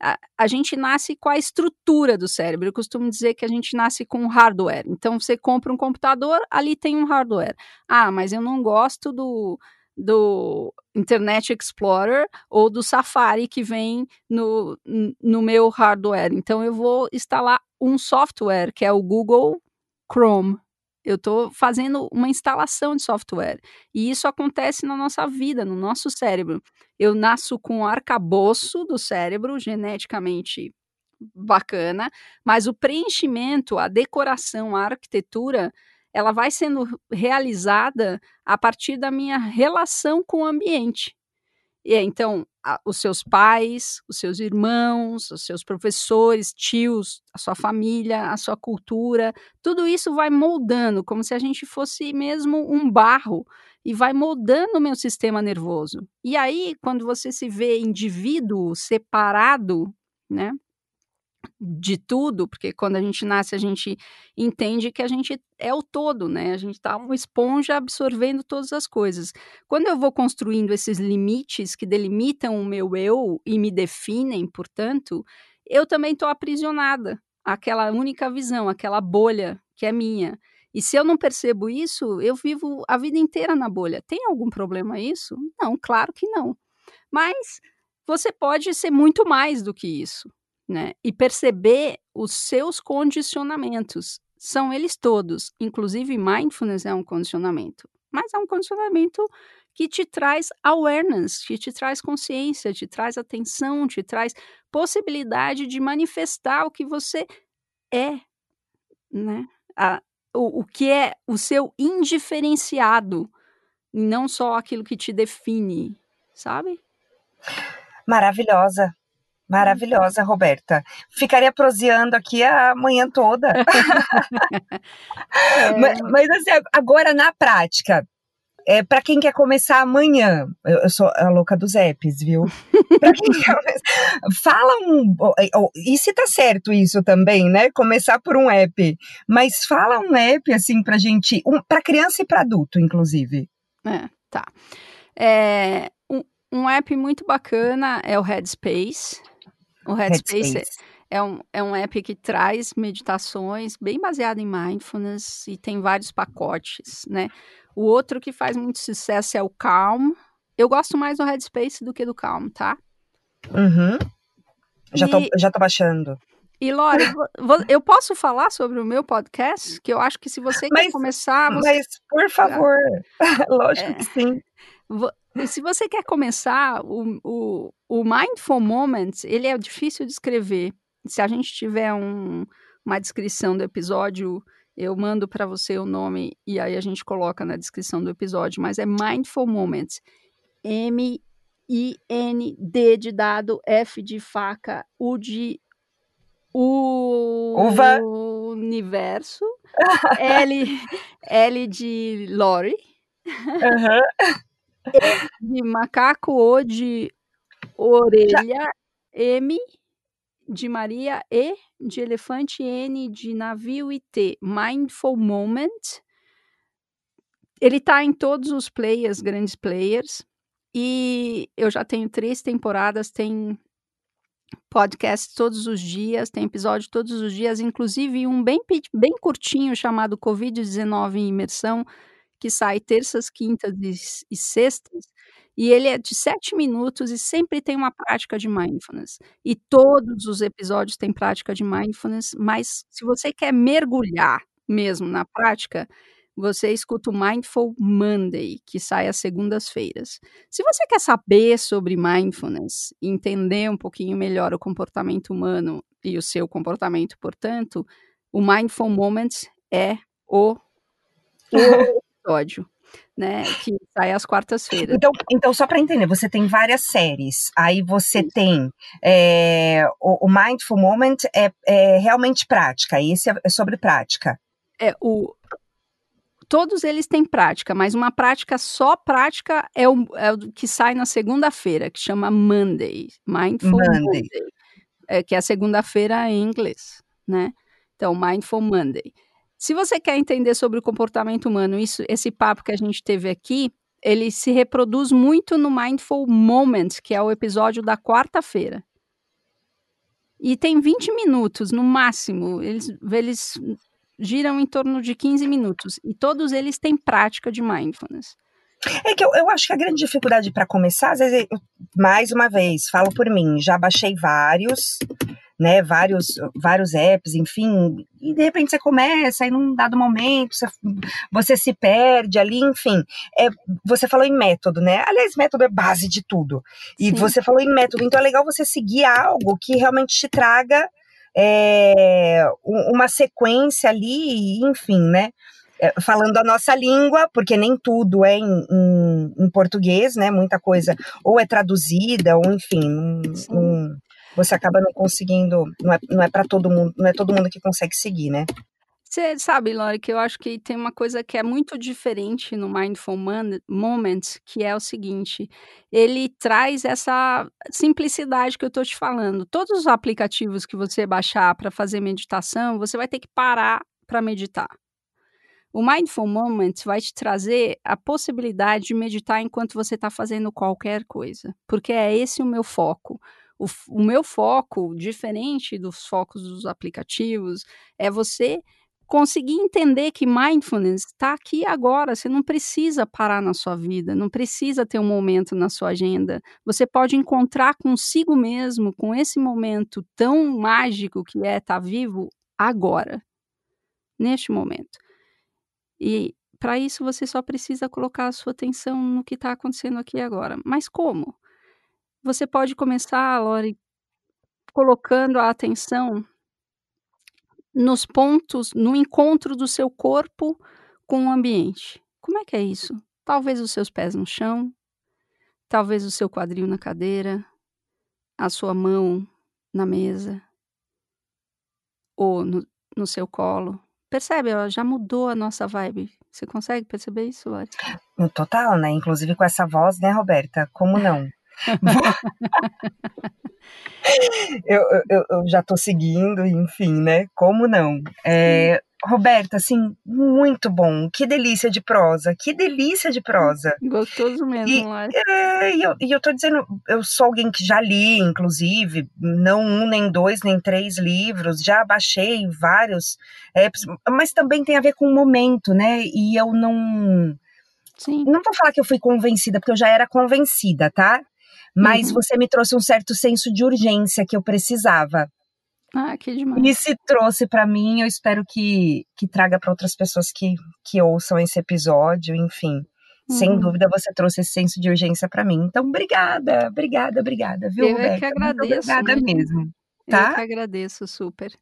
A, a gente nasce com a estrutura do cérebro. Eu costumo dizer que a gente nasce com hardware. Então, você compra um computador, ali tem um hardware. Ah, mas eu não gosto do do Internet Explorer ou do Safari que vem no, no meu hardware. Então eu vou instalar um software que é o Google Chrome. Eu estou fazendo uma instalação de software. E isso acontece na nossa vida, no nosso cérebro. Eu nasço com um arcabouço do cérebro, geneticamente bacana, mas o preenchimento, a decoração, a arquitetura ela vai sendo realizada a partir da minha relação com o ambiente. E então, a, os seus pais, os seus irmãos, os seus professores, tios, a sua família, a sua cultura, tudo isso vai moldando, como se a gente fosse mesmo um barro, e vai moldando o meu sistema nervoso. E aí, quando você se vê indivíduo separado, né? De tudo, porque quando a gente nasce, a gente entende que a gente é o todo, né? A gente tá uma esponja absorvendo todas as coisas. Quando eu vou construindo esses limites que delimitam o meu eu e me definem, portanto, eu também estou aprisionada àquela única visão, aquela bolha que é minha. E se eu não percebo isso, eu vivo a vida inteira na bolha. Tem algum problema isso? Não, claro que não. Mas você pode ser muito mais do que isso né? E perceber os seus condicionamentos. São eles todos. Inclusive, mindfulness é um condicionamento. Mas é um condicionamento que te traz awareness, que te traz consciência, te traz atenção, te traz possibilidade de manifestar o que você é, né? A, o, o que é o seu indiferenciado, não só aquilo que te define, sabe? Maravilhosa. Maravilhosa, Roberta. Ficaria proseando aqui a manhã toda. *laughs* é. mas, mas, assim, agora na prática, é, para quem quer começar amanhã, eu, eu, sou a louca dos apps, viu? *laughs* Pra quem quer fala um. E se tá certo isso também, né? Começar por um app. Mas fala um app, assim, pra gente. Um, pra criança e pra adulto, inclusive. É, tá. É, um, um app muito bacana é o Headspace. O Headspace, Headspace. É, um, é um app que traz meditações bem baseado em mindfulness e tem vários pacotes, né? O outro que faz muito sucesso é o Calm. Eu gosto mais do Headspace do que do Calm, tá? Uhum. Já, e... tô, já tô baixando. E Lore, eu posso falar sobre o meu podcast? Que eu acho que se você mas, quer começar. Você... Mas, por favor, *laughs* lógico é, que sim. Se você quer começar, o, o, o Mindful Moments, ele é difícil de escrever. Se a gente tiver um, uma descrição do episódio, eu mando para você o nome e aí a gente coloca na descrição do episódio. Mas é Mindful Moments. M-I-N-D de dado, F de faca, U de o Uva. universo, L, L de Lori. Uhum. *laughs* E de macaco, O de orelha, Já. M de Maria, E de elefante, N de navio e T. Mindful Moment. Ele tá em todos os players, grandes players. E eu já tenho três temporadas, tem podcast todos os dias, tem episódio todos os dias, inclusive um bem, bem curtinho chamado Covid-19 em imersão, que sai terças, quintas e, sextas, e ele é de sete minutos e sempre tem uma prática de mindfulness. E todos os episódios têm prática de mindfulness, mas se você quer mergulhar mesmo na prática, você escuta o Mindful Monday, que sai às segundas-feiras. Se você quer saber sobre mindfulness, entender um pouquinho melhor o comportamento humano e o seu comportamento, portanto, o Mindful Moments é o, o episódio, né? Que sai às quartas-feiras. Então, então, só para entender, você tem várias séries. Aí você Isso. tem é, o, o, Mindful Moment é, é realmente prática. Esse é, é sobre prática. É o todos eles têm prática, mas uma prática só prática é o, é o que sai na segunda-feira, que chama Monday, Mindful Monday, Monday é, que é a segunda-feira em inglês, né? Então, Mindful Monday. Se você quer entender sobre o comportamento humano, isso, esse papo que a gente teve aqui, ele se reproduz muito no Mindful Moment, que é o episódio da quarta-feira. E tem 20 minutos no máximo. Eles, eles giram em torno de 15 minutos. E todos eles têm prática de mindfulness. É que eu, eu acho que a grande dificuldade para começar, às vezes, mais uma vez, falo por mim, já baixei vários, né, vários, vários apps, enfim, e de repente você começa, e num dado momento você, você se perde ali, enfim. É, você falou em método, né? Aliás, método é base de tudo. E Sim. você falou em método, então é legal você seguir algo que realmente te traga é, uma sequência ali, enfim, né? É, falando a nossa língua, porque nem tudo é em, em, em, português, né? Muita coisa ou é traduzida, ou enfim, você acaba não conseguindo, não é, não é para todo mundo, não é todo mundo que consegue seguir, né? Você sabe, Lori, que eu acho que tem uma coisa que é muito diferente no Mindful Moment, que é o seguinte: ele traz essa simplicidade que eu estou te falando. Todos os aplicativos que você baixar para fazer meditação, você vai ter que parar para meditar. O Mindful Moment vai te trazer a possibilidade de meditar enquanto você está fazendo qualquer coisa, porque é esse o meu foco. O, o meu foco, diferente dos focos dos aplicativos, é você conseguir entender que mindfulness está aqui agora, você não precisa parar na sua vida, não precisa ter um momento na sua agenda. Você pode encontrar consigo mesmo, com esse momento tão mágico que é estar tá vivo agora, neste momento. E para isso você só precisa colocar a sua atenção no que está acontecendo aqui agora. Mas como? Você pode começar, Lori, colocando a atenção nos pontos, no encontro do seu corpo com o ambiente. Como é que é isso? Talvez os seus pés no chão, talvez o seu quadril na cadeira, a sua mão na mesa ou no, no seu colo. Percebe? Ó, já mudou a nossa vibe. Você consegue perceber isso, Lori? No total, né? Inclusive com essa voz, né, Roberta? Como não? Eu, eu, eu, já tô seguindo, enfim, né? Como não? É, Roberta, assim, muito bom. Que delícia de prosa, que delícia de prosa. Gostoso mesmo, e, é, e, eu, e eu tô dizendo, eu sou alguém que já li, inclusive, não um, nem dois, nem três livros, já baixei vários, mas também tem a ver com o momento, né? E eu não. Sim. Não vou falar que eu fui convencida, porque eu já era convencida, tá? Mas uhum. você me trouxe um certo senso de urgência que eu precisava. Ah, que demais. E se trouxe para mim, eu espero que, que traga para outras pessoas que, que ouçam esse episódio, enfim. Uhum. Sem dúvida você trouxe esse senso de urgência para mim. Então, obrigada, obrigada, obrigada, viu, Eu é que agradeço. obrigada né? mesmo. Tá? Eu que agradeço, super.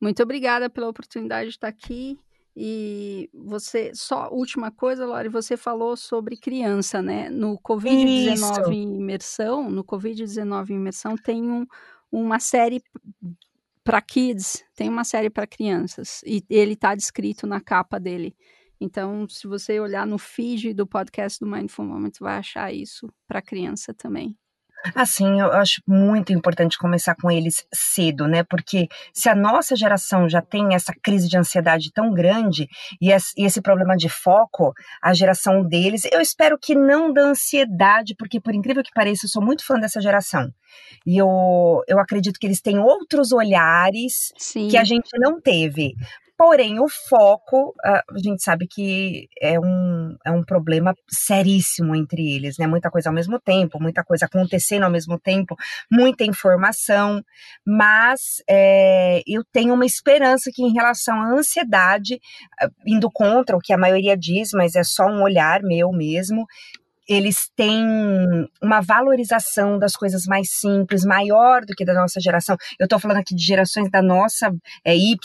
Muito obrigada pela oportunidade de estar aqui. E você, só última coisa, Lori, você falou sobre criança, né? No Covid-19 imersão, no Covid-19 imersão tem um, uma série para kids, tem uma série para crianças e ele está descrito na capa dele. Então, se você olhar no feed do podcast do Mindful Moment, vai achar isso para criança também. Assim, eu acho muito importante começar com eles cedo, né? Porque se a nossa geração já tem essa crise de ansiedade tão grande e esse problema de foco, a geração deles, eu espero que não da ansiedade, porque por incrível que pareça, eu sou muito fã dessa geração. E eu, eu acredito que eles têm outros olhares Sim. que a gente não teve. Porém, o foco, a gente sabe que é um, é um problema seríssimo entre eles, né? Muita coisa ao mesmo tempo, muita coisa acontecendo ao mesmo tempo, muita informação, mas é, eu tenho uma esperança que, em relação à ansiedade, indo contra o que a maioria diz, mas é só um olhar meu mesmo, eles têm uma valorização das coisas mais simples, maior do que da nossa geração. Eu estou falando aqui de gerações da nossa é, Y,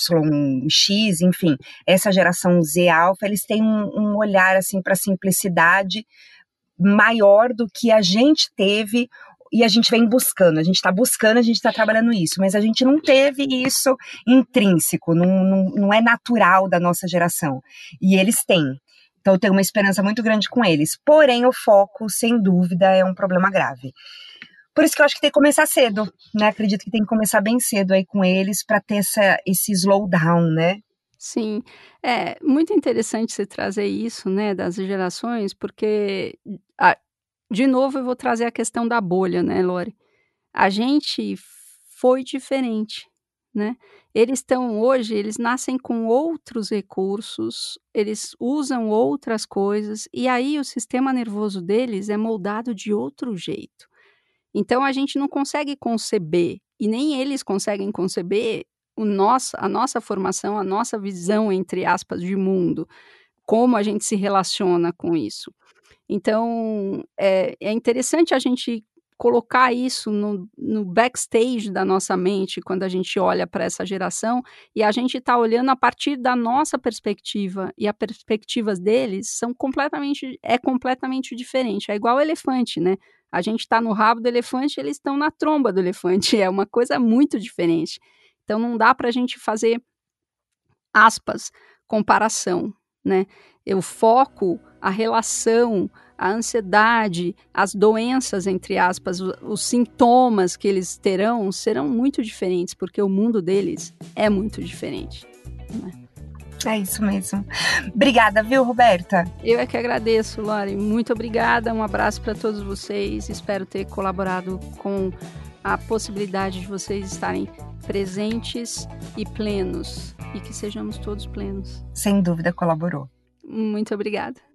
X, enfim, essa geração Z alfa, eles têm um, um olhar assim para a simplicidade maior do que a gente teve e a gente vem buscando, a gente está buscando, a gente está trabalhando isso, mas a gente não teve isso intrínseco, não, não, não é natural da nossa geração. E eles têm. Então eu tenho uma esperança muito grande com eles. Porém, o foco, sem dúvida, é um problema grave. Por isso que eu acho que tem que começar cedo, né? Acredito que tem que começar bem cedo aí com eles para ter essa, esse slowdown, né? Sim, é muito interessante você trazer isso, né, das gerações, porque, a, de novo, eu vou trazer a questão da bolha, né, Lore? A gente foi diferente né? Eles estão hoje, eles nascem com outros recursos, eles usam outras coisas e aí o sistema nervoso deles é moldado de outro jeito. Então a gente não consegue conceber e nem eles conseguem conceber o nosso, a nossa formação, a nossa visão entre aspas de mundo, como a gente se relaciona com isso. Então é, é interessante a gente colocar isso no, no, backstage da nossa mente quando a gente olha para essa geração e a gente está olhando a partir da nossa perspectiva e as perspectivas deles são completamente é completamente diferente. É igual o elefante, né? A gente está no rabo do elefante, eles estão na tromba do elefante. *laughs* É uma coisa muito diferente. Então não dá para a gente fazer aspas, comparação, né? Eu foco a relação, a ansiedade, as doenças, entre aspas, os, sintomas que eles terão serão muito diferentes, porque o mundo deles é muito diferente. Né? É isso mesmo. Obrigada, viu, Roberta? Eu é que agradeço, Lore. Muito obrigada. Um abraço para todos vocês. Espero ter colaborado com a possibilidade de vocês estarem presentes e plenos e que sejamos todos plenos. Sem dúvida colaborou. Muito obrigada.